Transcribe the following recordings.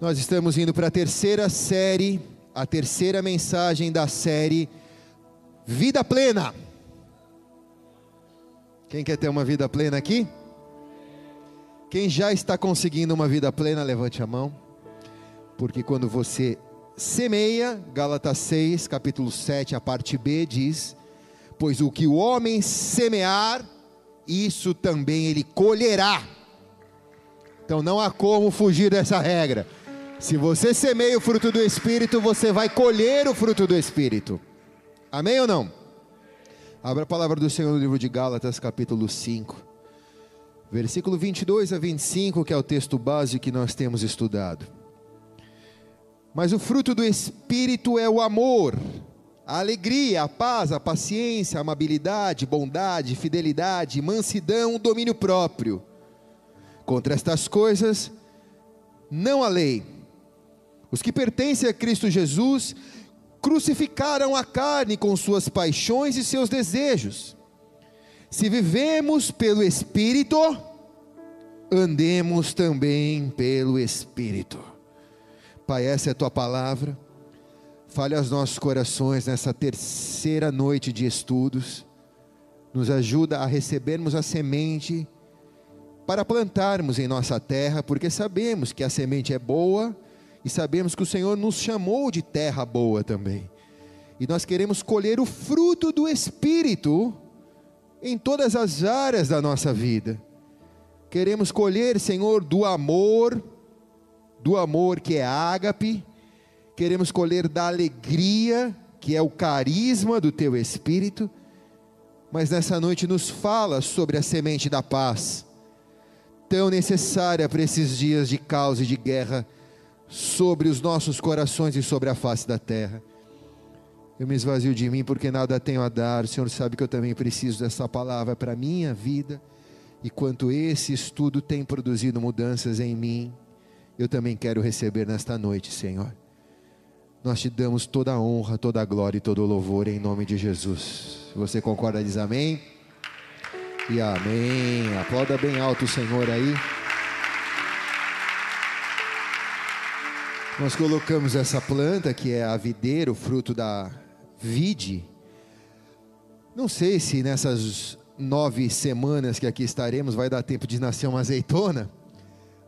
Nós estamos indo para a terceira série, a terceira mensagem da série Vida Plena. Quem quer ter uma vida plena aqui? Quem já está conseguindo uma vida plena, levante a mão. Porque quando você semeia, Gálatas 6, capítulo 7, a parte B diz: Pois o que o homem semear, isso também ele colherá. Então não há como fugir dessa regra. Se você semeia o fruto do Espírito, você vai colher o fruto do Espírito. Amém ou não? Abra a palavra do Senhor no livro de Gálatas, capítulo 5, versículo 22 a 25, que é o texto base que nós temos estudado. Mas o fruto do Espírito é o amor, a alegria, a paz, a paciência, a amabilidade, bondade, fidelidade, mansidão, domínio próprio. Contra estas coisas, não há lei. Os que pertencem a Cristo Jesus crucificaram a carne com suas paixões e seus desejos. Se vivemos pelo Espírito, andemos também pelo Espírito. Pai, essa é a tua palavra. Fale aos nossos corações nessa terceira noite de estudos. Nos ajuda a recebermos a semente para plantarmos em nossa terra, porque sabemos que a semente é boa e sabemos que o Senhor nos chamou de terra boa também. E nós queremos colher o fruto do Espírito em todas as áreas da nossa vida. Queremos colher, Senhor, do amor, do amor que é ágape, queremos colher da alegria, que é o carisma do teu Espírito, mas nessa noite nos fala sobre a semente da paz, tão necessária para esses dias de caos e de guerra sobre os nossos corações e sobre a face da terra. Eu me esvazio de mim porque nada tenho a dar. O Senhor sabe que eu também preciso dessa palavra para a minha vida. E quanto esse estudo tem produzido mudanças em mim, eu também quero receber nesta noite, Senhor. Nós te damos toda a honra, toda a glória e todo o louvor em nome de Jesus. Você concorda, diz amém. E amém. Aplauda bem alto o Senhor aí. Nós colocamos essa planta que é a videira, o fruto da vide. Não sei se nessas nove semanas que aqui estaremos vai dar tempo de nascer uma azeitona,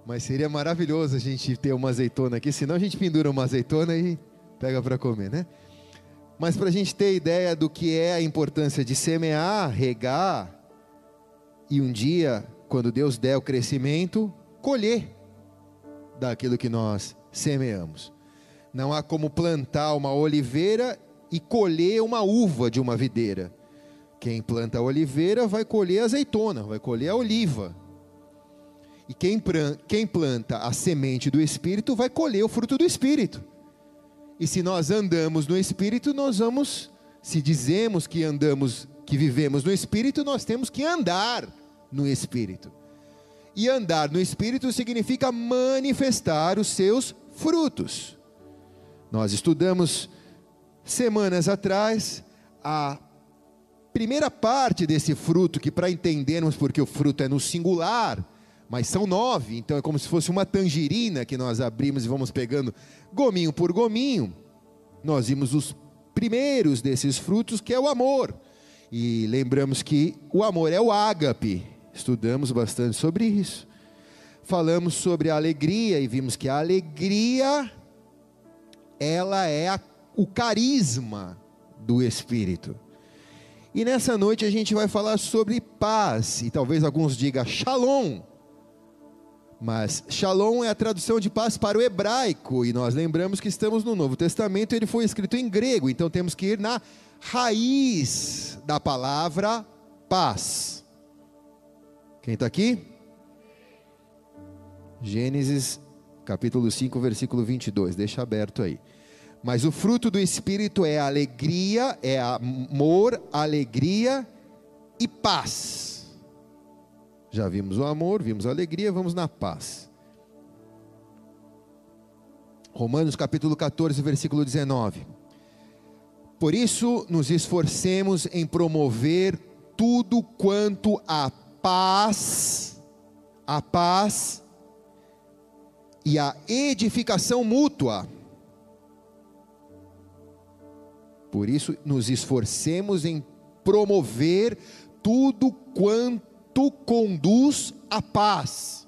mas seria maravilhoso a gente ter uma azeitona aqui, senão a gente pendura uma azeitona e pega para comer, né? Mas para a gente ter ideia do que é a importância de semear, regar e um dia, quando Deus der o crescimento, colher daquilo que nós semeamos. Não há como plantar uma oliveira e colher uma uva de uma videira. Quem planta a oliveira vai colher a azeitona, vai colher a oliva. E quem, quem planta a semente do Espírito vai colher o fruto do Espírito. E se nós andamos no Espírito, nós vamos, se dizemos que andamos, que vivemos no Espírito, nós temos que andar no Espírito. E andar no Espírito significa manifestar os seus frutos. Nós estudamos semanas atrás a primeira parte desse fruto, que para entendermos porque o fruto é no singular, mas são nove, então é como se fosse uma tangerina que nós abrimos e vamos pegando gominho por gominho. Nós vimos os primeiros desses frutos, que é o amor. E lembramos que o amor é o ágape. Estudamos bastante sobre isso falamos sobre a alegria e vimos que a alegria ela é a, o carisma do Espírito. E nessa noite a gente vai falar sobre paz, e talvez alguns digam shalom. Mas shalom é a tradução de paz para o hebraico, e nós lembramos que estamos no Novo Testamento, ele foi escrito em grego, então temos que ir na raiz da palavra paz. Quem está aqui? Gênesis capítulo 5, versículo 22, deixa aberto aí. Mas o fruto do Espírito é alegria, é amor, alegria e paz. Já vimos o amor, vimos a alegria, vamos na paz. Romanos capítulo 14, versículo 19. Por isso nos esforcemos em promover tudo quanto a paz, a paz e a edificação mútua. Por isso, nos esforcemos em promover tudo quanto conduz à paz.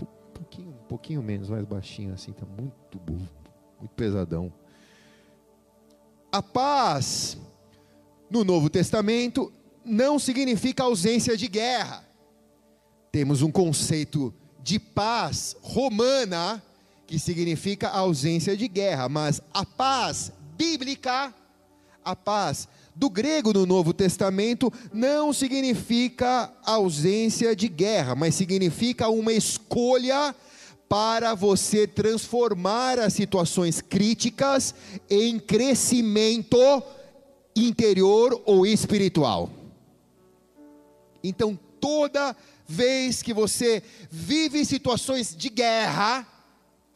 Um pouquinho, um pouquinho menos, mais baixinho assim, está muito, muito pesadão. A paz, no Novo Testamento, não significa ausência de guerra. Temos um conceito de paz romana, que significa ausência de guerra, mas a paz bíblica, a paz do grego no Novo Testamento não significa ausência de guerra, mas significa uma escolha para você transformar as situações críticas em crescimento interior ou espiritual. Então, toda vez que você vive situações de guerra,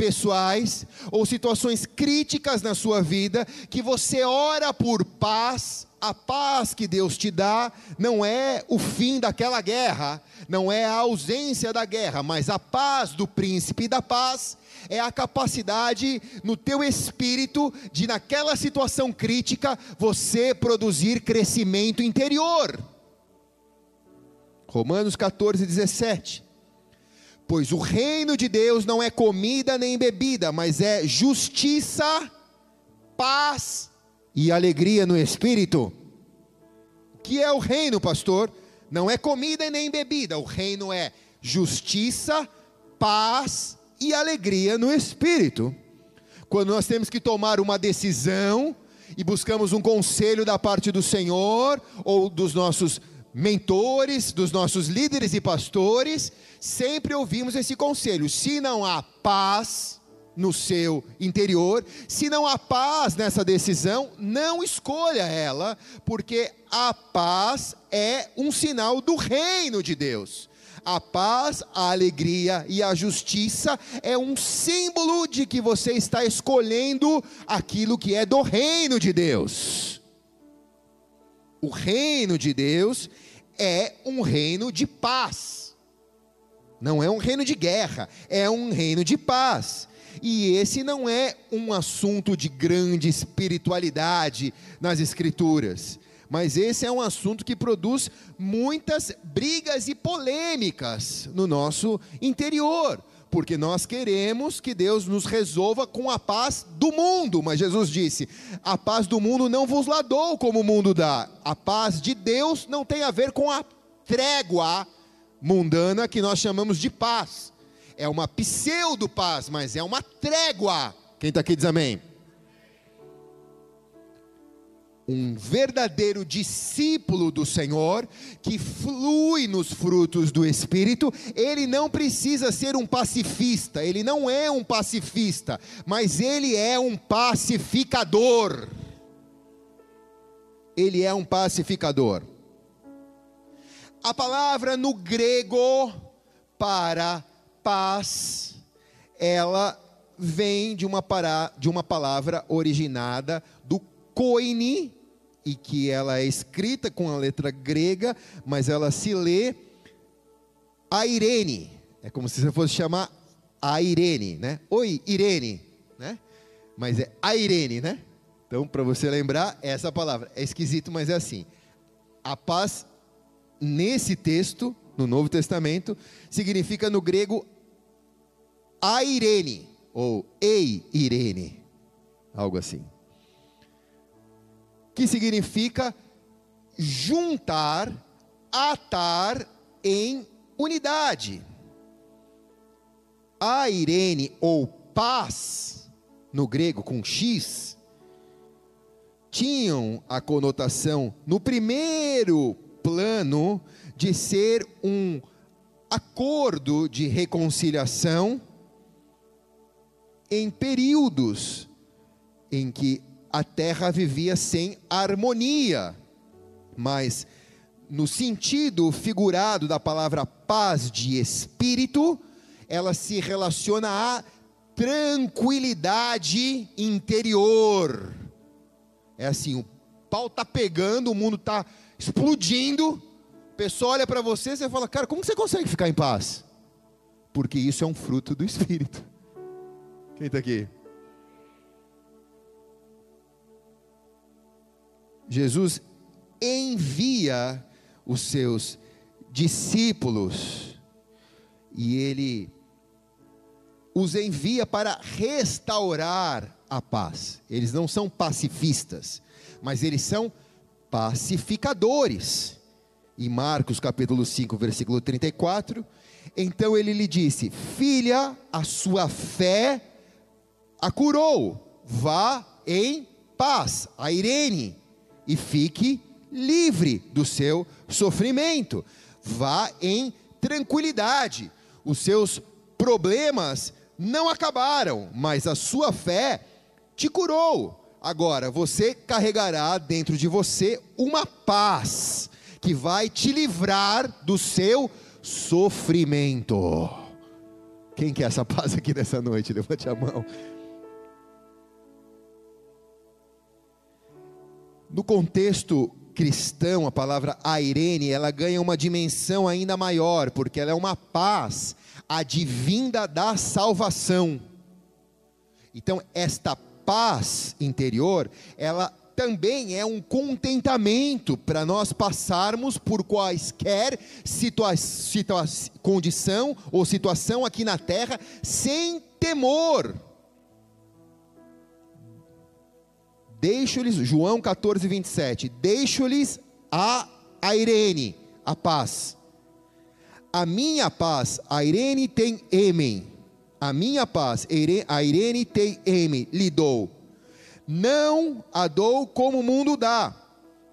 pessoais ou situações críticas na sua vida, que você ora por paz, a paz que Deus te dá não é o fim daquela guerra, não é a ausência da guerra, mas a paz do príncipe da paz é a capacidade no teu espírito de naquela situação crítica você produzir crescimento interior. Romanos 14, 17 Pois o reino de Deus não é comida nem bebida, mas é justiça, paz e alegria no espírito. O que é o reino, pastor? Não é comida nem bebida, o reino é justiça, paz e alegria no espírito. Quando nós temos que tomar uma decisão e buscamos um conselho da parte do Senhor ou dos nossos mentores, dos nossos líderes e pastores, sempre ouvimos esse conselho: se não há paz no seu interior, se não há paz nessa decisão, não escolha ela, porque a paz é um sinal do reino de Deus. A paz, a alegria e a justiça é um símbolo de que você está escolhendo aquilo que é do reino de Deus. O reino de Deus é um reino de paz. Não é um reino de guerra, é um reino de paz. E esse não é um assunto de grande espiritualidade nas Escrituras, mas esse é um assunto que produz muitas brigas e polêmicas no nosso interior porque nós queremos que Deus nos resolva com a paz do mundo, mas Jesus disse: a paz do mundo não vos la dou como o mundo dá, a paz de Deus não tem a ver com a trégua mundana que nós chamamos de paz, é uma pseudo-paz, mas é uma trégua. Quem está aqui diz amém um verdadeiro discípulo do Senhor, que flui nos frutos do Espírito, ele não precisa ser um pacifista, ele não é um pacifista, mas ele é um pacificador. Ele é um pacificador. A palavra no grego para paz, ela vem de uma, para, de uma palavra originada do koine, e que ela é escrita com a letra grega, mas ela se lê a Irene. É como se você fosse chamar a Irene, né? Oi, Irene, né? Mas é a Irene, né? Então, para você lembrar, essa palavra é esquisito, mas é assim. A paz nesse texto, no Novo Testamento, significa no grego a Irene ou ei Irene, algo assim que significa juntar, atar em unidade. A Irene ou paz, no grego com X, tinham a conotação, no primeiro plano, de ser um acordo de reconciliação em períodos em que a terra vivia sem harmonia, mas no sentido figurado da palavra paz de espírito, ela se relaciona à tranquilidade interior. É assim, o pau está pegando, o mundo está explodindo, a pessoa olha para você e você fala, cara, como você consegue ficar em paz? porque isso é um fruto do Espírito. Quem está aqui? Jesus envia os seus discípulos e ele os envia para restaurar a paz. Eles não são pacifistas, mas eles são pacificadores. Em Marcos capítulo 5, versículo 34, então ele lhe disse: Filha, a sua fé a curou. Vá em paz, a Irene, e fique livre do seu sofrimento. Vá em tranquilidade. Os seus problemas não acabaram, mas a sua fé te curou. Agora, você carregará dentro de você uma paz que vai te livrar do seu sofrimento. Quem quer essa paz aqui nessa noite? Levante a mão. No contexto cristão, a palavra airene, ela ganha uma dimensão ainda maior, porque ela é uma paz advinda da salvação. Então, esta paz interior, ela também é um contentamento para nós passarmos por quaisquer situa situa condição ou situação aqui na terra sem temor. Deixo-lhes, João 14, 27, deixo-lhes a, a Irene, a paz. A minha paz, a Irene tem emen. A minha paz, a Irene tem emen, lhe dou. Não a dou como o mundo dá.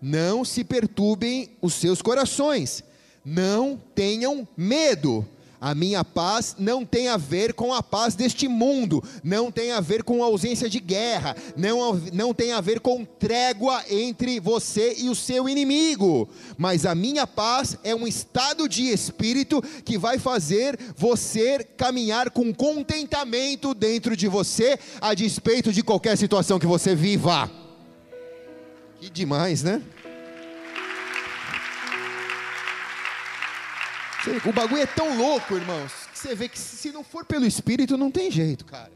Não se perturbem os seus corações. Não tenham medo a minha paz não tem a ver com a paz deste mundo, não tem a ver com ausência de guerra, não, não tem a ver com trégua entre você e o seu inimigo, mas a minha paz é um estado de espírito que vai fazer você caminhar com contentamento dentro de você, a despeito de qualquer situação que você viva. Que demais, né? O bagulho é tão louco, irmãos, que você vê que se não for pelo Espírito, não tem jeito, cara.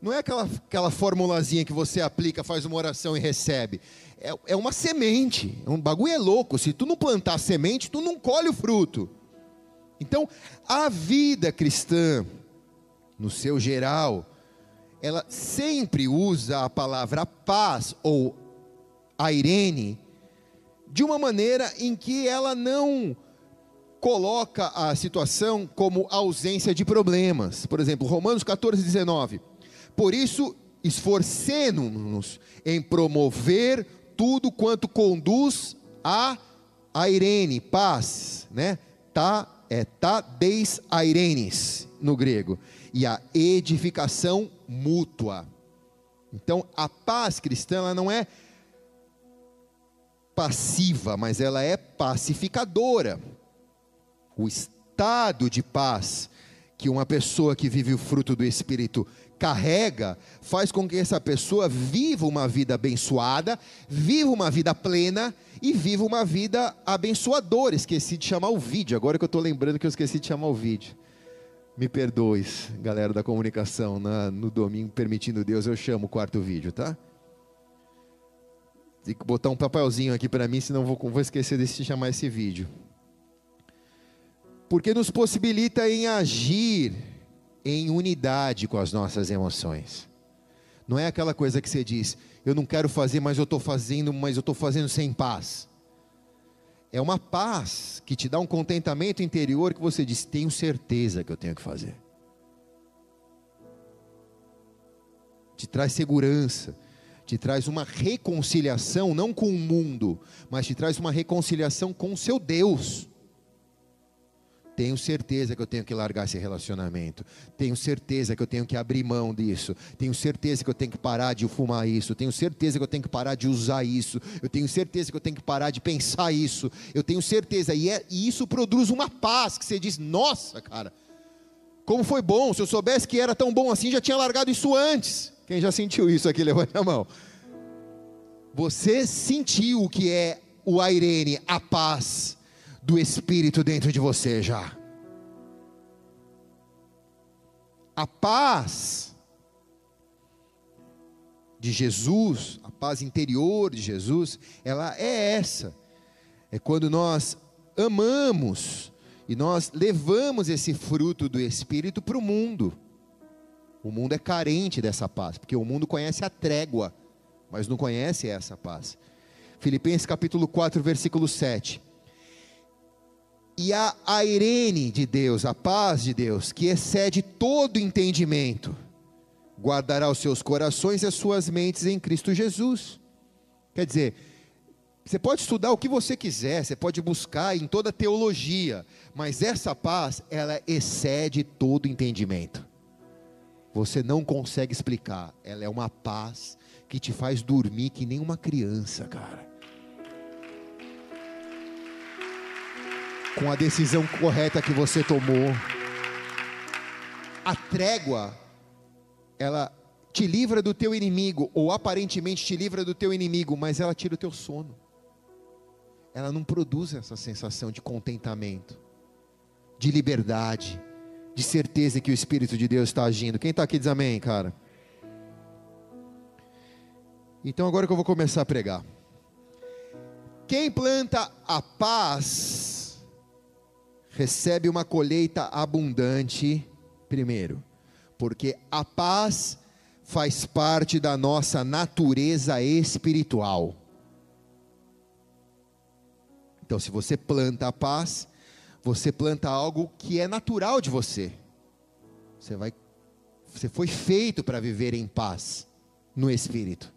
Não é aquela, aquela formulazinha que você aplica, faz uma oração e recebe. É, é uma semente. Um bagulho é louco. Se tu não plantar semente, tu não colhe o fruto. Então, a vida cristã, no seu geral, ela sempre usa a palavra paz ou a Irene de uma maneira em que ela não coloca a situação como ausência de problemas. Por exemplo, Romanos 14, 19. Por isso, esforcemos-nos em promover tudo quanto conduz a a Irene, paz, né? Tá, é tá deis airenes no grego, e a edificação mútua. Então, a paz cristã ela não é passiva, mas ela é pacificadora o estado de paz que uma pessoa que vive o fruto do Espírito carrega, faz com que essa pessoa viva uma vida abençoada, viva uma vida plena e viva uma vida abençoadora. Esqueci de chamar o vídeo, agora que eu estou lembrando que eu esqueci de chamar o vídeo. Me perdoe, galera da comunicação, na, no domingo, permitindo Deus, eu chamo o quarto vídeo, tá? Tem que botar um papelzinho aqui para mim, senão vou, vou esquecer de chamar esse vídeo porque nos possibilita em agir em unidade com as nossas emoções. Não é aquela coisa que você diz, eu não quero fazer, mas eu estou fazendo, mas eu estou fazendo sem paz. É uma paz que te dá um contentamento interior que você diz, tenho certeza que eu tenho que fazer. Te traz segurança, te traz uma reconciliação, não com o mundo, mas te traz uma reconciliação com o seu Deus. Tenho certeza que eu tenho que largar esse relacionamento. Tenho certeza que eu tenho que abrir mão disso. Tenho certeza que eu tenho que parar de fumar isso. Tenho certeza que eu tenho que parar de usar isso. Eu tenho certeza que eu tenho que parar de pensar isso. Eu tenho certeza. E, é, e isso produz uma paz que você diz: Nossa, cara, como foi bom. Se eu soubesse que era tão bom assim, já tinha largado isso antes. Quem já sentiu isso aqui, levante a mão. Você sentiu o que é o Airene, a paz do Espírito dentro de você já. a paz de Jesus, a paz interior de Jesus, ela é essa. É quando nós amamos e nós levamos esse fruto do Espírito para o mundo. O mundo é carente dessa paz, porque o mundo conhece a trégua, mas não conhece essa paz. Filipenses capítulo 4, versículo 7. E a, Irene de Deus, a paz de Deus, que excede todo entendimento, guardará os seus corações e as suas mentes em Cristo Jesus. Quer dizer, você pode estudar o que você quiser, você pode buscar em toda teologia, mas essa paz, ela excede todo entendimento. Você não consegue explicar, ela é uma paz que te faz dormir que nem uma criança, cara. Com a decisão correta que você tomou. A trégua, ela te livra do teu inimigo, ou aparentemente te livra do teu inimigo, mas ela tira o teu sono. Ela não produz essa sensação de contentamento, de liberdade, de certeza que o Espírito de Deus está agindo. Quem está aqui diz amém, cara? Então agora que eu vou começar a pregar. Quem planta a paz recebe uma colheita abundante, primeiro, porque a paz faz parte da nossa natureza espiritual. Então, se você planta a paz, você planta algo que é natural de você. Você vai você foi feito para viver em paz no espírito.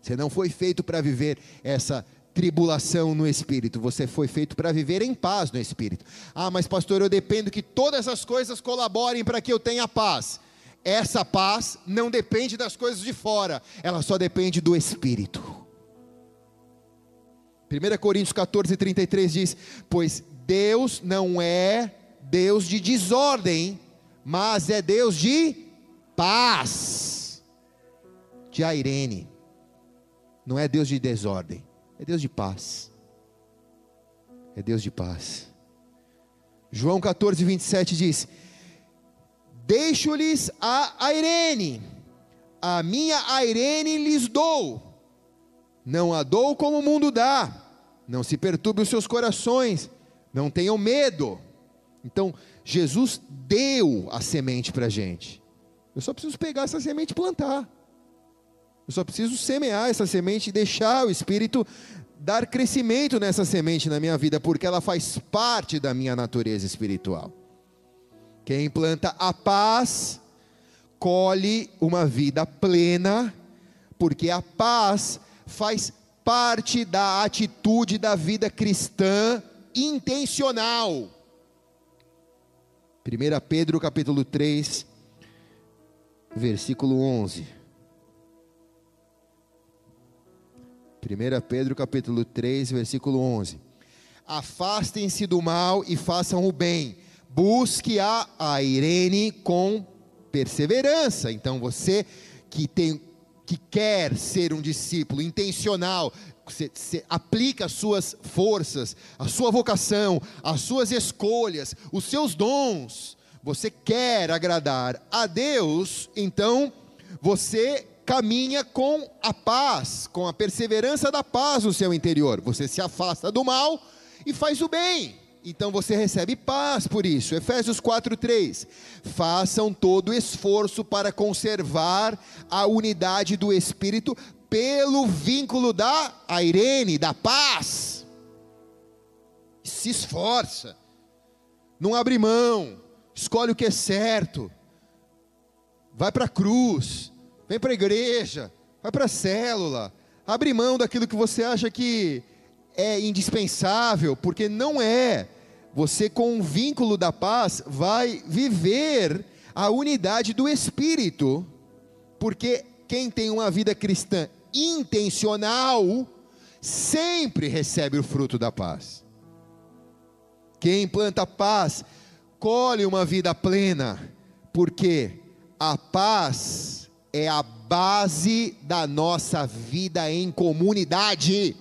Você não foi feito para viver essa tribulação no espírito, você foi feito para viver em paz no espírito. Ah, mas pastor, eu dependo que todas as coisas colaborem para que eu tenha paz. Essa paz não depende das coisas de fora, ela só depende do espírito. 1 Coríntios 14, 33 diz: Pois Deus não é Deus de desordem, mas é Deus de paz. De Airene, não é Deus de desordem. É Deus de paz. É Deus de paz. João 14, 27 diz: Deixo-lhes a Airene, a minha Airene lhes dou, não a dou como o mundo dá, não se perturbe os seus corações, não tenham medo. Então, Jesus deu a semente para a gente, eu só preciso pegar essa semente e plantar. Eu só preciso semear essa semente e deixar o Espírito dar crescimento nessa semente na minha vida, porque ela faz parte da minha natureza espiritual. Quem planta a paz, colhe uma vida plena, porque a paz faz parte da atitude da vida cristã intencional. 1 Pedro capítulo 3, versículo 11. 1 Pedro capítulo 3, versículo 11. Afastem-se do mal e façam o bem. Busque a, a Irene com perseverança. Então você que tem que quer ser um discípulo intencional, você, você aplica as suas forças, a sua vocação, as suas escolhas, os seus dons, você quer agradar a Deus, então você caminha com a paz, com a perseverança da paz no seu interior. Você se afasta do mal e faz o bem. Então você recebe paz por isso. Efésios 4:3. Façam todo esforço para conservar a unidade do espírito pelo vínculo da Irene, da paz. Se esforça. Não abre mão. Escolhe o que é certo. Vai para a cruz Vem para a igreja, vai para a célula, abre mão daquilo que você acha que é indispensável, porque não é. Você, com o vínculo da paz, vai viver a unidade do Espírito, porque quem tem uma vida cristã intencional, sempre recebe o fruto da paz. Quem planta paz, colhe uma vida plena, porque a paz é a base da nossa vida em comunidade.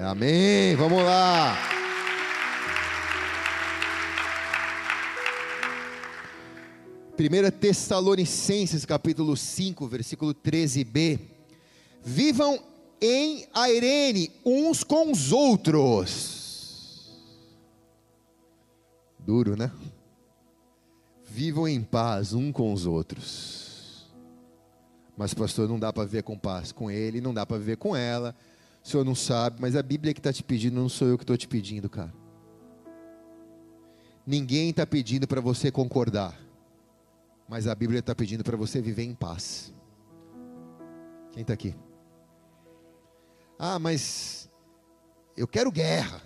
Amém. Vamos lá. 1 Tessalonicenses capítulo 5, versículo 13b. Vivam em Airene uns com os outros. Duro, né? Vivam em paz um com os outros. Mas, pastor, não dá para viver com paz com ele, não dá para viver com ela. O senhor não sabe, mas a Bíblia que está te pedindo, não sou eu que estou te pedindo, cara. Ninguém está pedindo para você concordar, mas a Bíblia está pedindo para você viver em paz. Quem está aqui? Ah, mas eu quero guerra.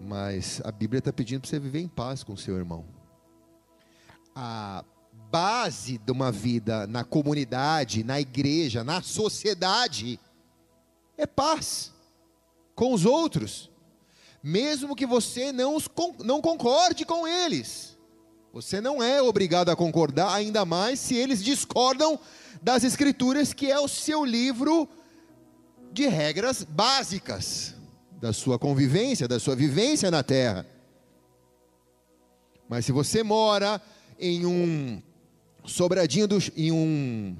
Mas a Bíblia está pedindo para você viver em paz com o seu irmão. A base de uma vida na comunidade, na igreja, na sociedade, é paz com os outros, mesmo que você não, os, não concorde com eles. Você não é obrigado a concordar, ainda mais se eles discordam das Escrituras, que é o seu livro de regras básicas da sua convivência, da sua vivência na terra. Mas se você mora em um sobradinho do, em um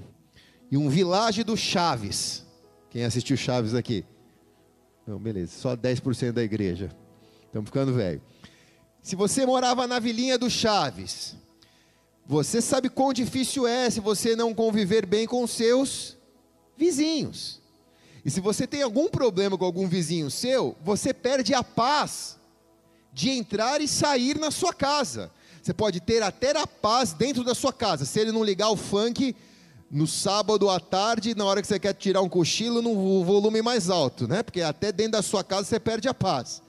em um vilage do Chaves, quem assistiu Chaves aqui? Não, beleza, só 10% da igreja. Estamos ficando velho. Se você morava na vilinha do Chaves, você sabe quão difícil é se você não conviver bem com seus vizinhos. E se você tem algum problema com algum vizinho seu, você perde a paz de entrar e sair na sua casa. Você pode ter até a paz dentro da sua casa, se ele não ligar o funk no sábado à tarde, na hora que você quer tirar um cochilo, no volume mais alto, né? Porque até dentro da sua casa você perde a paz.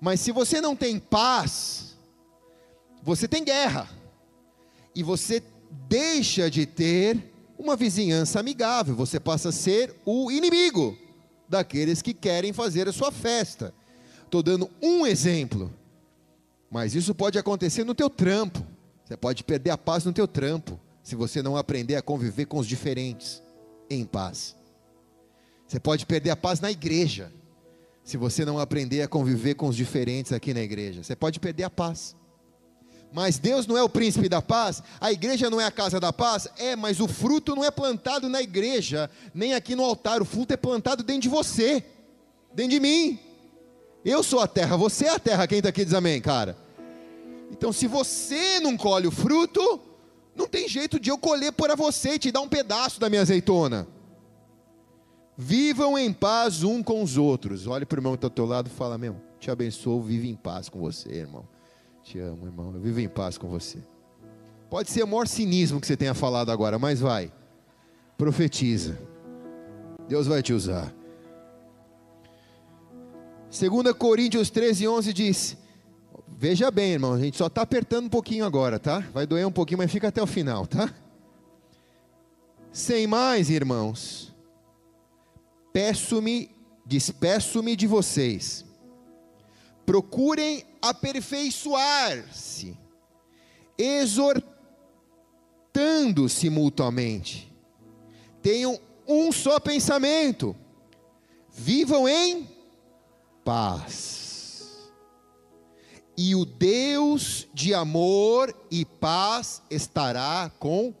Mas se você não tem paz, você tem guerra. E você deixa de ter uma vizinhança amigável, você passa a ser o inimigo daqueles que querem fazer a sua festa. Estou dando um exemplo, mas isso pode acontecer no teu trampo. Você pode perder a paz no teu trampo, se você não aprender a conviver com os diferentes em paz. Você pode perder a paz na igreja, se você não aprender a conviver com os diferentes aqui na igreja. Você pode perder a paz. Mas Deus não é o príncipe da paz, a igreja não é a casa da paz? É, mas o fruto não é plantado na igreja, nem aqui no altar, o fruto é plantado dentro de você, dentro de mim. Eu sou a terra, você é a terra, quem está aqui diz amém, cara? Então, se você não colhe o fruto, não tem jeito de eu colher por você e te dar um pedaço da minha azeitona. Vivam em paz um com os outros. Olhe para o irmão que está ao teu lado e fala: Meu, te abençoo, vive em paz com você, irmão. Te amo, irmão. Eu vivo em paz com você. Pode ser o maior cinismo que você tenha falado agora, mas vai. Profetiza. Deus vai te usar. 2 Coríntios 13, 11 diz: Veja bem, irmão, a gente só está apertando um pouquinho agora, tá? Vai doer um pouquinho, mas fica até o final, tá? Sem mais, irmãos, peço-me, despeço-me de vocês procurem aperfeiçoar-se, exortando-se mutuamente, tenham um só pensamento, vivam em paz. E o Deus de amor e paz estará com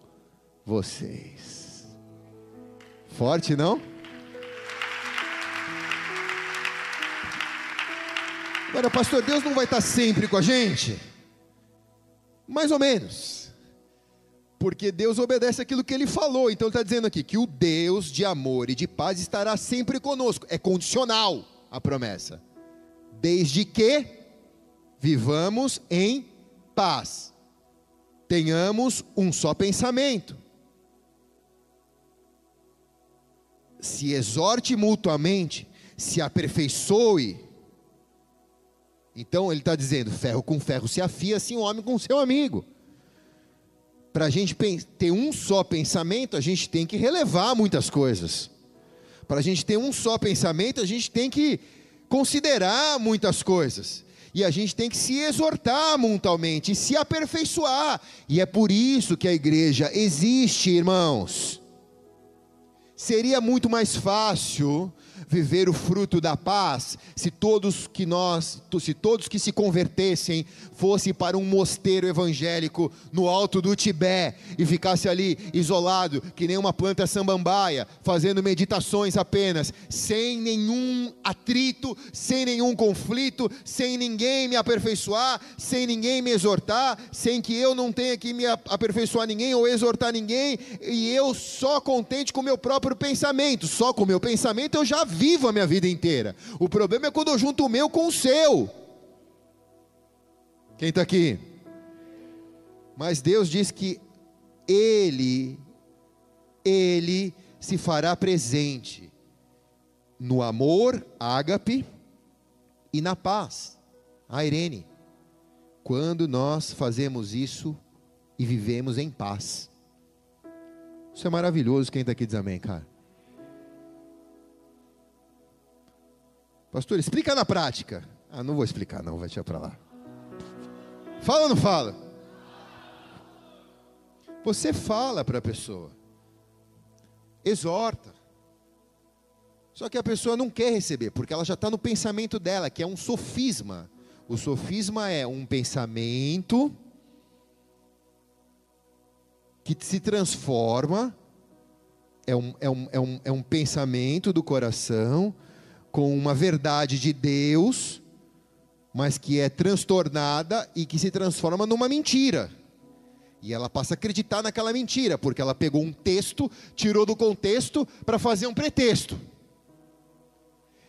vocês. Forte, não? Agora, pastor, Deus não vai estar sempre com a gente? Mais ou menos. Porque Deus obedece aquilo que ele falou. Então ele está dizendo aqui que o Deus de amor e de paz estará sempre conosco. É condicional a promessa. Desde que vivamos em paz. Tenhamos um só pensamento. Se exorte mutuamente, se aperfeiçoe então ele está dizendo: ferro com ferro se afia, assim o homem com seu amigo. Para a gente ter um só pensamento, a gente tem que relevar muitas coisas. Para a gente ter um só pensamento, a gente tem que considerar muitas coisas. E a gente tem que se exortar mutuamente, se aperfeiçoar. E é por isso que a igreja existe, irmãos. Seria muito mais fácil viver o fruto da paz se todos que nós, se todos que se convertessem fossem para um mosteiro evangélico no alto do Tibete e ficasse ali isolado, que nem uma planta samambaia, fazendo meditações apenas, sem nenhum atrito, sem nenhum conflito, sem ninguém me aperfeiçoar, sem ninguém me exortar, sem que eu não tenha que me aperfeiçoar ninguém ou exortar ninguém, e eu só contente com o meu próprio pensamento, só com o meu pensamento eu já vivo a minha vida inteira. O problema é quando eu junto o meu com o seu. Quem está aqui? Mas Deus diz que Ele, Ele se fará presente no amor, ágape, e na paz, a Irene. Quando nós fazemos isso e vivemos em paz. Isso é maravilhoso. Quem está aqui diz amém, cara? Pastor, explica na prática. Ah, não vou explicar, não, vai tirar para lá. Fala ou não fala? Você fala para a pessoa, exorta. Só que a pessoa não quer receber, porque ela já está no pensamento dela, que é um sofisma. O sofisma é um pensamento que se transforma, é um, é um, é um, é um pensamento do coração com uma verdade de Deus, mas que é transtornada e que se transforma numa mentira. E ela passa a acreditar naquela mentira, porque ela pegou um texto, tirou do contexto para fazer um pretexto.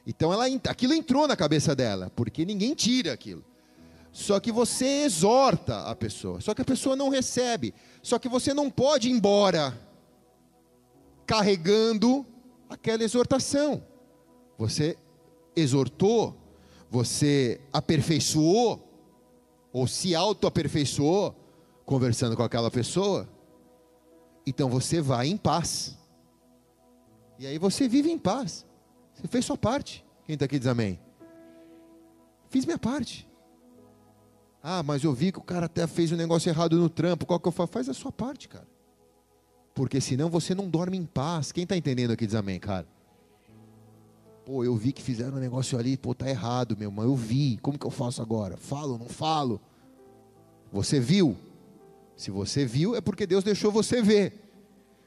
Então ela, aquilo entrou na cabeça dela, porque ninguém tira aquilo. Só que você exorta a pessoa, só que a pessoa não recebe. Só que você não pode ir embora carregando aquela exortação. Você exortou, você aperfeiçoou, ou se auto-aperfeiçoou, conversando com aquela pessoa, então você vai em paz. E aí você vive em paz. Você fez sua parte. Quem está aqui diz amém. Fiz minha parte. Ah, mas eu vi que o cara até fez um negócio errado no trampo. Qual que eu faço? Faz a sua parte, cara. Porque senão você não dorme em paz. Quem está entendendo aqui diz amém, cara. Pô, eu vi que fizeram um negócio ali, pô, tá errado, meu irmão. Eu vi. Como que eu faço agora? Falo, não falo? Você viu? Se você viu, é porque Deus deixou você ver.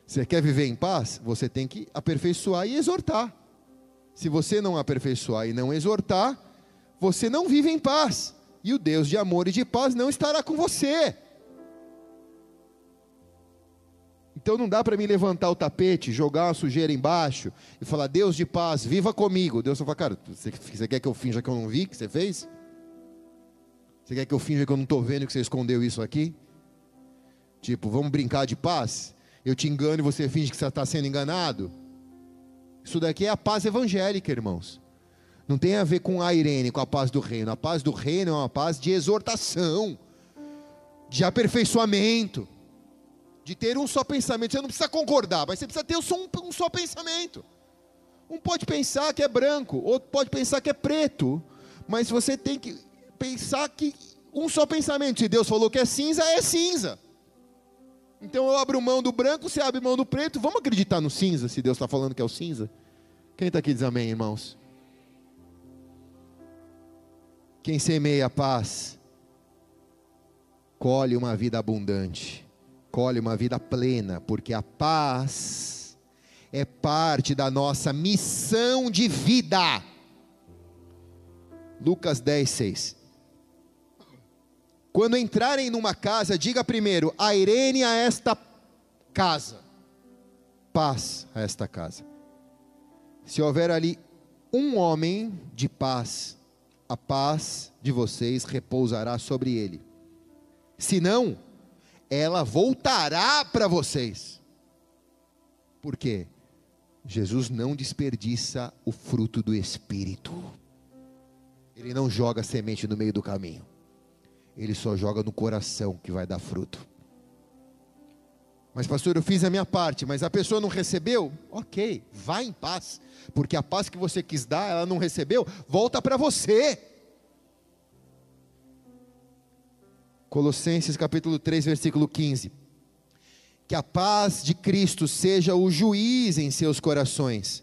Você quer viver em paz? Você tem que aperfeiçoar e exortar. Se você não aperfeiçoar e não exortar, você não vive em paz. E o Deus de amor e de paz não estará com você. Então não dá para mim levantar o tapete, jogar uma sujeira embaixo e falar, Deus de paz, viva comigo. Deus vai falar, cara, você, você quer que eu finja que eu não vi que você fez? Você quer que eu finja que eu não estou vendo que você escondeu isso aqui? Tipo, vamos brincar de paz? Eu te engano e você finge que você está sendo enganado? Isso daqui é a paz evangélica, irmãos. Não tem a ver com a Irene, com a paz do reino. A paz do reino é uma paz de exortação, de aperfeiçoamento de ter um só pensamento. Você não precisa concordar, mas você precisa ter um, um só pensamento. Um pode pensar que é branco, outro pode pensar que é preto, mas você tem que pensar que um só pensamento. Se Deus falou que é cinza, é cinza. Então eu abro mão do branco, você abre mão do preto. Vamos acreditar no cinza, se Deus está falando que é o cinza? Quem está aqui diz amém, irmãos? Quem semeia a paz, colhe uma vida abundante escolhe uma vida plena, porque a paz é parte da nossa missão de vida. Lucas 10, 6. Quando entrarem numa casa, diga primeiro: a Irene a esta casa, paz a esta casa. Se houver ali um homem de paz, a paz de vocês repousará sobre ele. Se não, ela voltará para vocês. Por quê? Jesus não desperdiça o fruto do Espírito. Ele não joga semente no meio do caminho. Ele só joga no coração que vai dar fruto. Mas, pastor, eu fiz a minha parte, mas a pessoa não recebeu? Ok, vá em paz. Porque a paz que você quis dar, ela não recebeu, volta para você. Colossenses capítulo 3, versículo 15. Que a paz de Cristo seja o juiz em seus corações,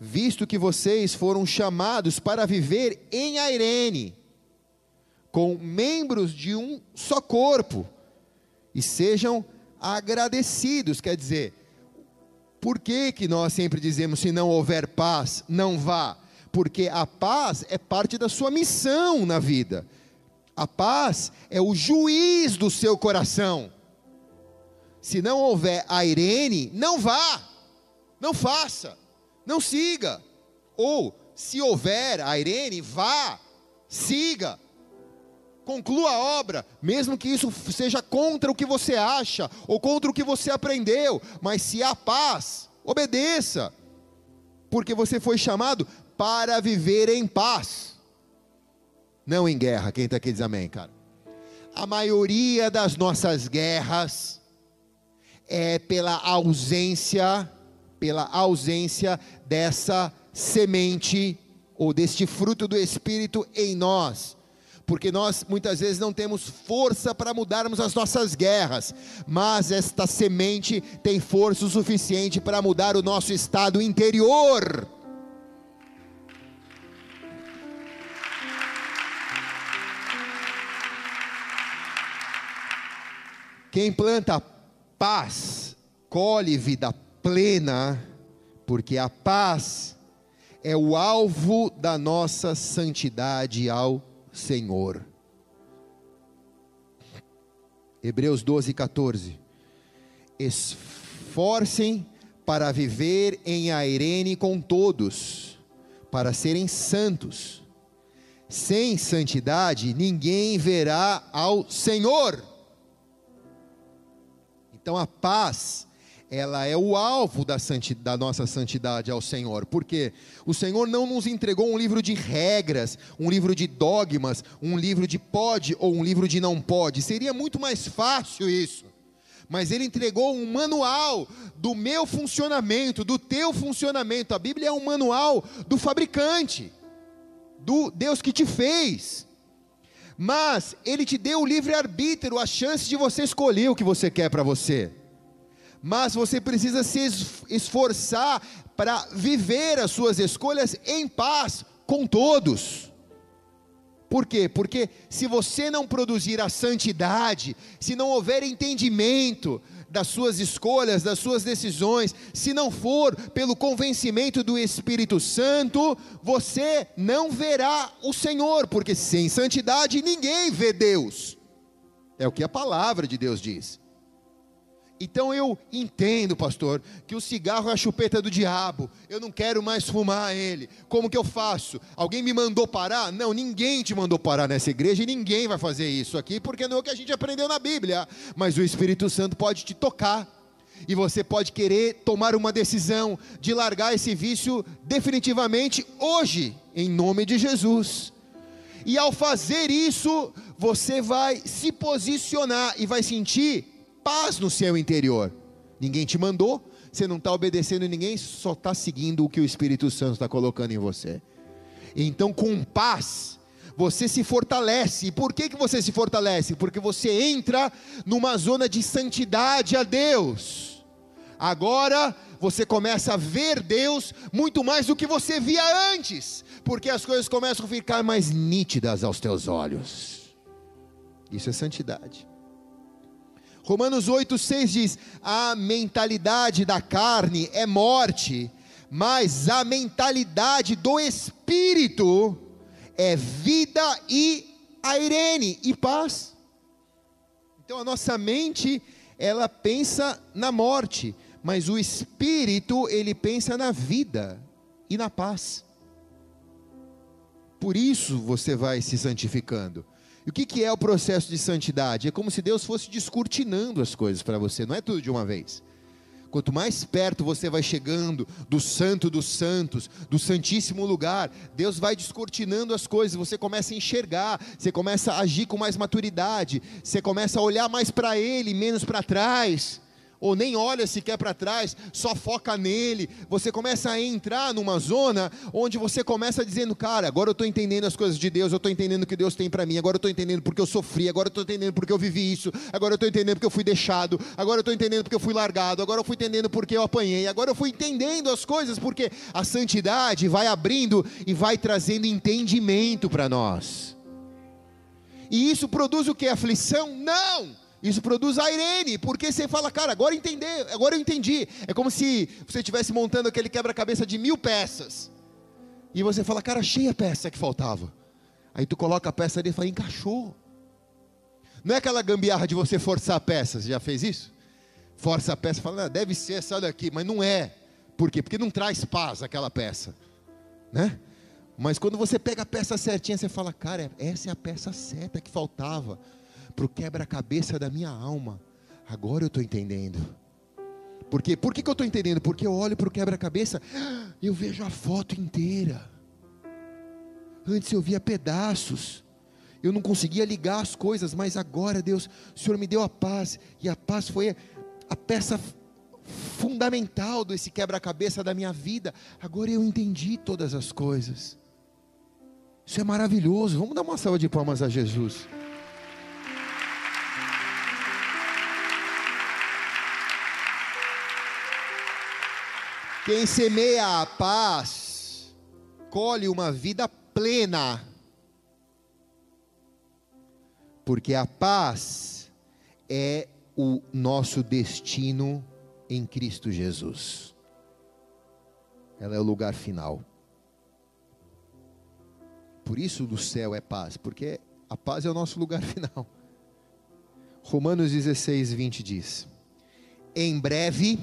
visto que vocês foram chamados para viver em Airene, com membros de um só corpo, e sejam agradecidos, quer dizer, por que, que nós sempre dizemos: se não houver paz, não vá? Porque a paz é parte da sua missão na vida. A paz é o juiz do seu coração. Se não houver a Irene, não vá, não faça, não siga. Ou, se houver a Irene, vá, siga conclua a obra, mesmo que isso seja contra o que você acha ou contra o que você aprendeu, mas se há paz, obedeça, porque você foi chamado para viver em paz, não em guerra. Quem está aqui diz amém, cara. A maioria das nossas guerras é pela ausência, pela ausência dessa semente ou deste fruto do Espírito em nós porque nós muitas vezes não temos força para mudarmos as nossas guerras, mas esta semente tem força o suficiente para mudar o nosso estado interior. Quem planta paz, colhe vida plena, porque a paz é o alvo da nossa santidade ao Senhor. Hebreus 12, 14. Esforcem para viver em Airene com todos, para serem santos. Sem santidade ninguém verá ao Senhor. Então a paz ela é o alvo da, da, nossa santidade ao Senhor, porque o Senhor não nos entregou um livro de regras, um livro de dogmas, um livro de pode ou um livro de não pode, seria muito mais fácil isso, mas Ele entregou um manual do meu funcionamento, do teu funcionamento, a Bíblia é um manual do fabricante, do Deus que te fez, mas Ele te deu o livre-arbítrio, a chance de você escolher o que você quer para você mas você precisa se esforçar para viver as suas escolhas em paz com todos. Por quê? Porque se você não produzir a santidade, se não houver entendimento das suas escolhas, das suas decisões, se não for pelo convencimento do Espírito Santo, você não verá o Senhor, porque sem santidade ninguém vê Deus. É o que a palavra de Deus diz. Então eu entendo, pastor, que o cigarro é a chupeta do diabo. Eu não quero mais fumar ele. Como que eu faço? Alguém me mandou parar? Não, ninguém te mandou parar nessa igreja e ninguém vai fazer isso aqui, porque não é o que a gente aprendeu na Bíblia. Mas o Espírito Santo pode te tocar. E você pode querer tomar uma decisão de largar esse vício definitivamente hoje, em nome de Jesus. E ao fazer isso, você vai se posicionar e vai sentir paz no seu interior. Ninguém te mandou, você não está obedecendo ninguém, só está seguindo o que o Espírito Santo está colocando em você. Então, com paz, você se fortalece. E por que, que você se fortalece? Porque você entra numa zona de santidade a Deus. Agora você começa a ver Deus muito mais do que você via antes, porque as coisas começam a ficar mais nítidas aos teus olhos. Isso é santidade. Romanos 8, 6 diz: a mentalidade da carne é morte, mas a mentalidade do espírito é vida e airene e paz. Então a nossa mente, ela pensa na morte, mas o espírito, ele pensa na vida e na paz. Por isso você vai se santificando. E o que, que é o processo de santidade? É como se Deus fosse descortinando as coisas para você, não é tudo de uma vez. Quanto mais perto você vai chegando do Santo dos Santos, do Santíssimo Lugar, Deus vai descortinando as coisas, você começa a enxergar, você começa a agir com mais maturidade, você começa a olhar mais para Ele, menos para trás. Ou nem olha sequer para trás, só foca nele. Você começa a entrar numa zona onde você começa dizendo, cara, agora eu estou entendendo as coisas de Deus, eu estou entendendo o que Deus tem para mim, agora eu estou entendendo porque eu sofri, agora eu estou entendendo porque eu vivi isso, agora eu estou entendendo porque eu fui deixado, agora eu estou entendendo porque eu fui largado, agora eu fui entendendo porque eu apanhei, agora eu fui entendendo as coisas porque a santidade vai abrindo e vai trazendo entendimento para nós. E isso produz o que? Aflição? Não! Isso produz a Irene, porque você fala, cara, agora entender, agora eu entendi. É como se você estivesse montando aquele quebra-cabeça de mil peças. E você fala, cara, achei a peça que faltava. Aí tu coloca a peça ali e fala, encaixou. Não é aquela gambiarra de você forçar a peça, você já fez isso? Força a peça, fala, ah, deve ser essa daqui, mas não é. Por quê? Porque não traz paz aquela peça, né? Mas quando você pega a peça certinha, você fala, cara, essa é a peça certa que faltava para o quebra-cabeça da minha alma. Agora eu estou entendendo. Por quê? Por que, que eu estou entendendo? Porque eu olho para o quebra-cabeça, eu vejo a foto inteira. Antes eu via pedaços, eu não conseguia ligar as coisas, mas agora, Deus, o Senhor me deu a paz, e a paz foi a peça fundamental desse quebra-cabeça da minha vida. Agora eu entendi todas as coisas. Isso é maravilhoso. Vamos dar uma salva de palmas a Jesus. Quem semeia a paz, colhe uma vida plena. Porque a paz é o nosso destino em Cristo Jesus. Ela é o lugar final. Por isso do céu é paz, porque a paz é o nosso lugar final. Romanos 16, 20 diz: Em breve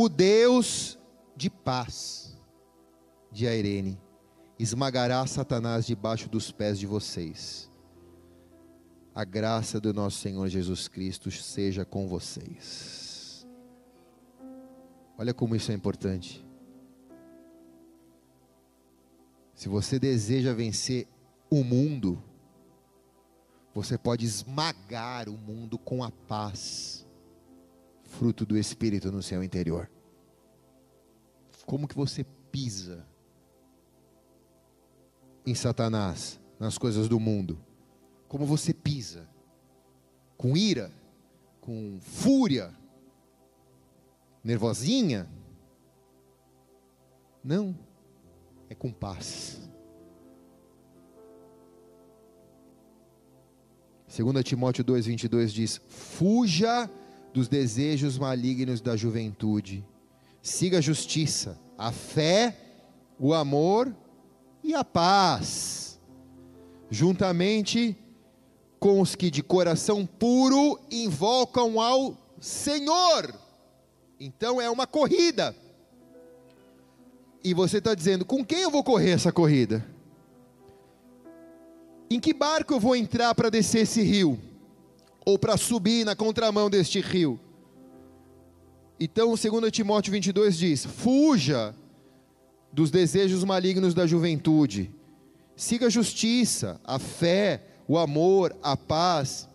o Deus de paz, de Airene, esmagará Satanás debaixo dos pés de vocês. A graça do nosso Senhor Jesus Cristo seja com vocês. Olha como isso é importante. Se você deseja vencer o mundo, você pode esmagar o mundo com a paz fruto do Espírito no seu interior. Como que você pisa em Satanás, nas coisas do mundo? Como você pisa? Com ira? Com fúria? Nervosinha? Não, é com paz. 2 Timóteo 2,22 diz: Fuja dos desejos malignos da juventude. Siga a justiça, a fé, o amor e a paz, juntamente com os que de coração puro invocam ao Senhor. Então é uma corrida. E você está dizendo: com quem eu vou correr essa corrida? Em que barco eu vou entrar para descer esse rio? Ou para subir na contramão deste rio. Então, 2 Timóteo 22 diz: fuja dos desejos malignos da juventude, siga a justiça, a fé, o amor, a paz,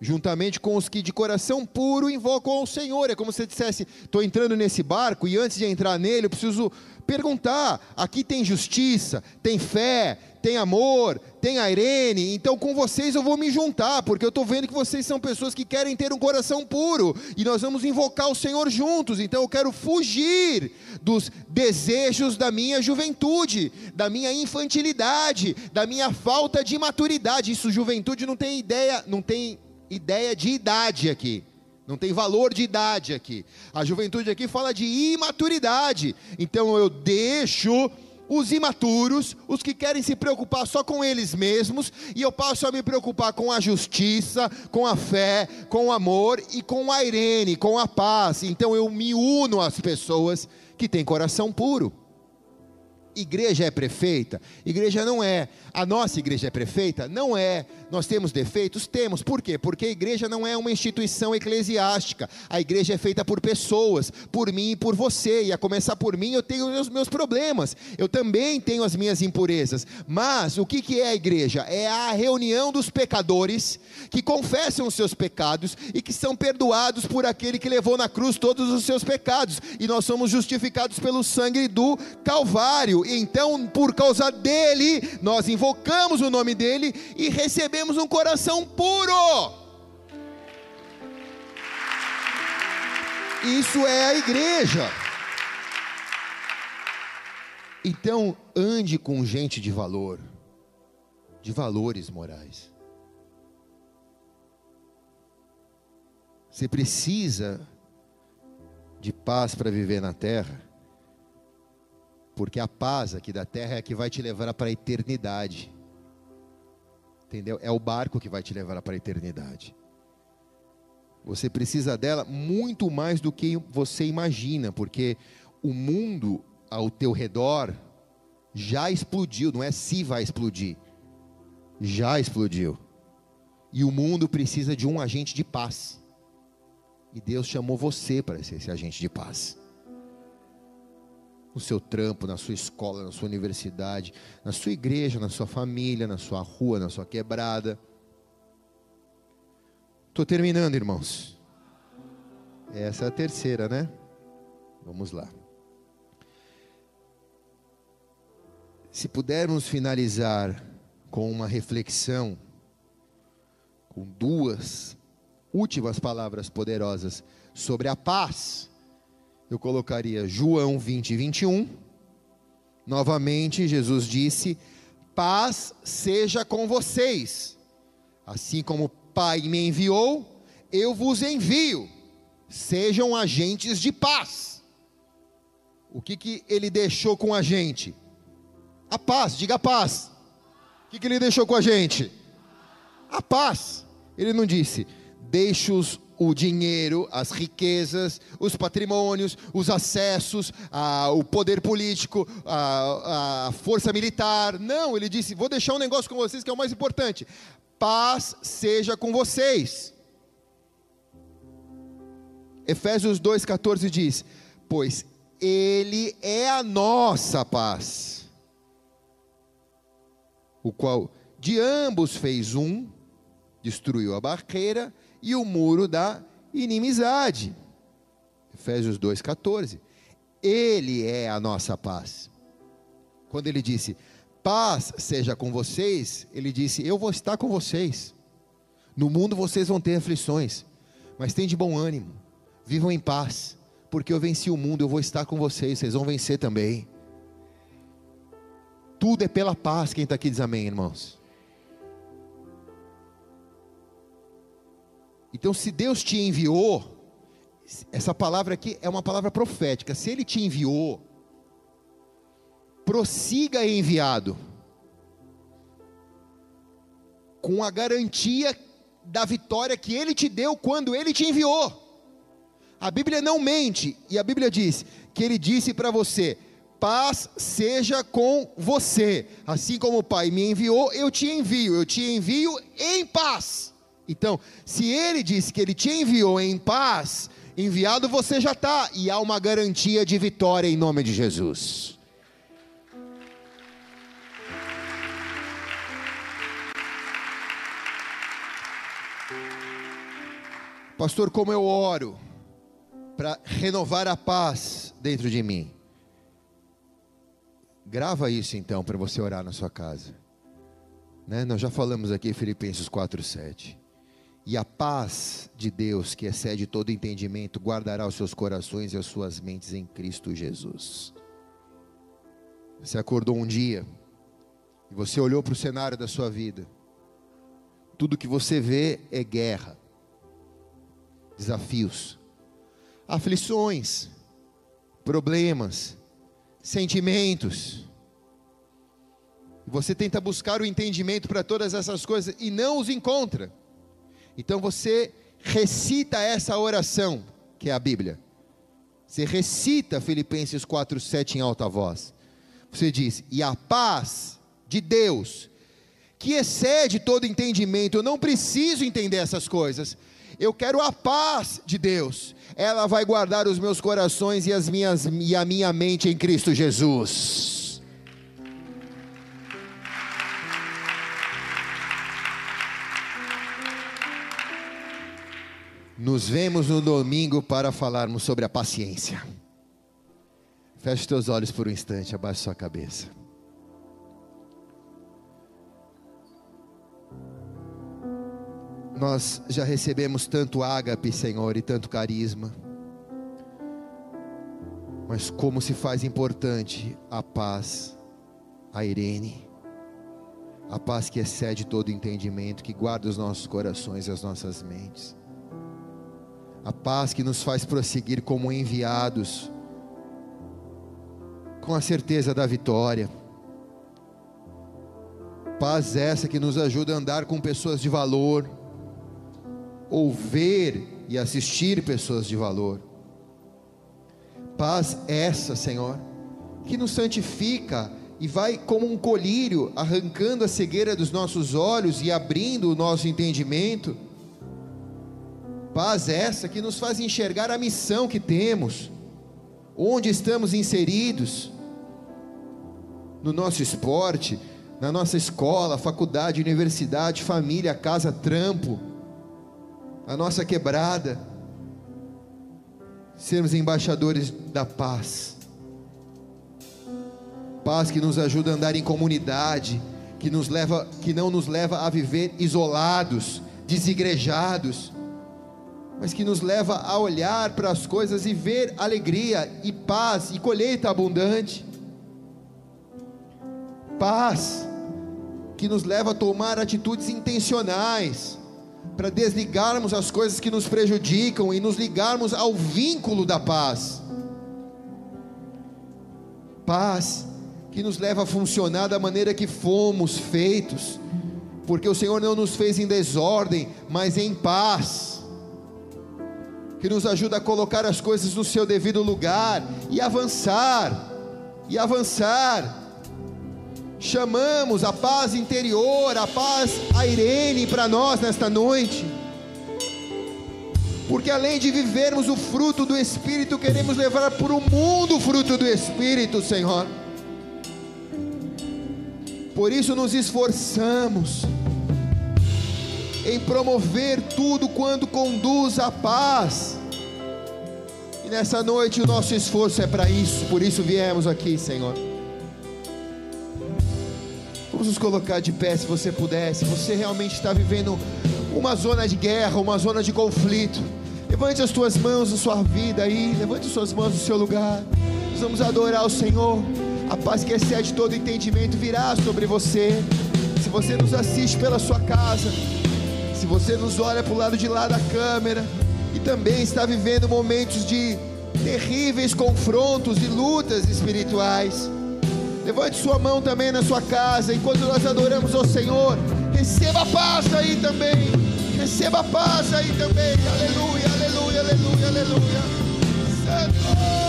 juntamente com os que de coração puro invocam ao Senhor. É como se você dissesse: estou entrando nesse barco e antes de entrar nele, eu preciso perguntar: aqui tem justiça, tem fé, tem amor, tem a Irene, então com vocês eu vou me juntar, porque eu estou vendo que vocês são pessoas que querem ter um coração puro, e nós vamos invocar o Senhor juntos, então eu quero fugir dos desejos da minha juventude, da minha infantilidade, da minha falta de maturidade. Isso, juventude não tem ideia, não tem ideia de idade aqui. Não tem valor de idade aqui. A juventude aqui fala de imaturidade. Então eu deixo os imaturos, os que querem se preocupar só com eles mesmos, e eu passo a me preocupar com a justiça, com a fé, com o amor e com a irene, com a paz. Então eu me uno às pessoas que têm coração puro. Igreja é perfeita? Igreja não é. A nossa igreja é perfeita? Não é. Nós temos defeitos? Temos. Por quê? Porque a igreja não é uma instituição eclesiástica. A igreja é feita por pessoas, por mim e por você. E a começar por mim, eu tenho os meus problemas. Eu também tenho as minhas impurezas. Mas o que, que é a igreja? É a reunião dos pecadores que confessam os seus pecados e que são perdoados por aquele que levou na cruz todos os seus pecados. E nós somos justificados pelo sangue do Calvário. Então, por causa dele, nós invocamos o nome dele e recebemos um coração puro. Isso é a igreja. Então, ande com gente de valor, de valores morais. Você precisa de paz para viver na terra, porque a paz aqui da terra é a que vai te levar para a eternidade. Entendeu? É o barco que vai te levar para a eternidade. Você precisa dela muito mais do que você imagina, porque o mundo ao teu redor já explodiu, não é se vai explodir. Já explodiu. E o mundo precisa de um agente de paz. E Deus chamou você para ser esse agente de paz. No seu trampo, na sua escola, na sua universidade, na sua igreja, na sua família, na sua rua, na sua quebrada. Estou terminando, irmãos. Essa é a terceira, né? Vamos lá. Se pudermos finalizar com uma reflexão, com duas últimas palavras poderosas sobre a paz, eu colocaria João 20, 21. Novamente, Jesus disse: Paz seja com vocês. Assim como o Pai me enviou, eu vos envio. Sejam agentes de paz. O que, que ele deixou com a gente? A paz, diga a paz. O que, que ele deixou com a gente? A paz. Ele não disse, deixe-os o dinheiro, as riquezas, os patrimônios, os acessos, a, o poder político, a, a força militar. Não, ele disse: vou deixar um negócio com vocês que é o mais importante. Paz seja com vocês. Efésios 2,14 diz: Pois Ele é a nossa paz, o qual de ambos fez um, destruiu a barreira e o muro da inimizade. Efésios 2,14. Ele é a nossa paz. Quando ele disse, paz seja com vocês, ele disse, eu vou estar com vocês. No mundo vocês vão ter aflições, mas tem de bom ânimo, vivam em paz, porque eu venci o mundo, eu vou estar com vocês, vocês vão vencer também. Tudo é pela paz, quem está aqui diz amém, irmãos. Então, se Deus te enviou, essa palavra aqui é uma palavra profética. Se Ele te enviou, prossiga enviado, com a garantia da vitória que Ele te deu quando Ele te enviou. A Bíblia não mente, e a Bíblia diz que Ele disse para você: paz seja com você, assim como o Pai me enviou, eu te envio, eu te envio em paz. Então, se ele disse que ele te enviou em paz, enviado você já está, e há uma garantia de vitória em nome de Jesus. Pastor, como eu oro para renovar a paz dentro de mim? Grava isso então para você orar na sua casa. Né? Nós já falamos aqui Filipenses 4:7. E a paz de Deus, que excede todo entendimento, guardará os seus corações e as suas mentes em Cristo Jesus. Você acordou um dia e você olhou para o cenário da sua vida. Tudo que você vê é guerra, desafios, aflições, problemas, sentimentos. Você tenta buscar o entendimento para todas essas coisas e não os encontra. Então você recita essa oração, que é a Bíblia. Você recita Filipenses 4:7 em alta voz. Você diz: "E a paz de Deus, que excede todo entendimento, eu não preciso entender essas coisas. Eu quero a paz de Deus. Ela vai guardar os meus corações e as minhas e a minha mente em Cristo Jesus." Nos vemos no domingo para falarmos sobre a paciência. Feche teus olhos por um instante, abaixe sua cabeça. Nós já recebemos tanto ágape, Senhor, e tanto carisma. Mas como se faz importante a paz, a Irene, a paz que excede todo entendimento, que guarda os nossos corações e as nossas mentes a paz que nos faz prosseguir como enviados, com a certeza da vitória. Paz essa que nos ajuda a andar com pessoas de valor, ouvir e assistir pessoas de valor. Paz essa, Senhor, que nos santifica e vai como um colírio arrancando a cegueira dos nossos olhos e abrindo o nosso entendimento Paz essa que nos faz enxergar a missão que temos, onde estamos inseridos, no nosso esporte, na nossa escola, faculdade, universidade, família, casa, trampo, a nossa quebrada, sermos embaixadores da paz. Paz que nos ajuda a andar em comunidade, que nos leva, que não nos leva a viver isolados, desigrejados, mas que nos leva a olhar para as coisas e ver alegria e paz e colheita abundante. Paz que nos leva a tomar atitudes intencionais para desligarmos as coisas que nos prejudicam e nos ligarmos ao vínculo da paz. Paz que nos leva a funcionar da maneira que fomos feitos, porque o Senhor não nos fez em desordem, mas em paz que nos ajuda a colocar as coisas no seu devido lugar e avançar, e avançar. Chamamos a paz interior, a paz a Irene para nós nesta noite. Porque além de vivermos o fruto do Espírito, queremos levar para o mundo o fruto do Espírito, Senhor. Por isso nos esforçamos em promover tudo quando conduz à paz. E nessa noite o nosso esforço é para isso, por isso viemos aqui, Senhor. Vamos nos colocar de pé se você puder, se você realmente está vivendo uma zona de guerra, uma zona de conflito. Levante as tuas mãos na sua vida aí, levante as suas mãos no seu lugar. Nós vamos adorar o Senhor. A paz que excede todo entendimento virá sobre você. Se você nos assiste pela sua casa, se você nos olha para o lado de lá da câmera e também está vivendo momentos de terríveis confrontos e lutas espirituais, levante sua mão também na sua casa, enquanto nós adoramos ao Senhor, receba paz aí também, receba paz aí também, aleluia, aleluia, aleluia, aleluia, Santo.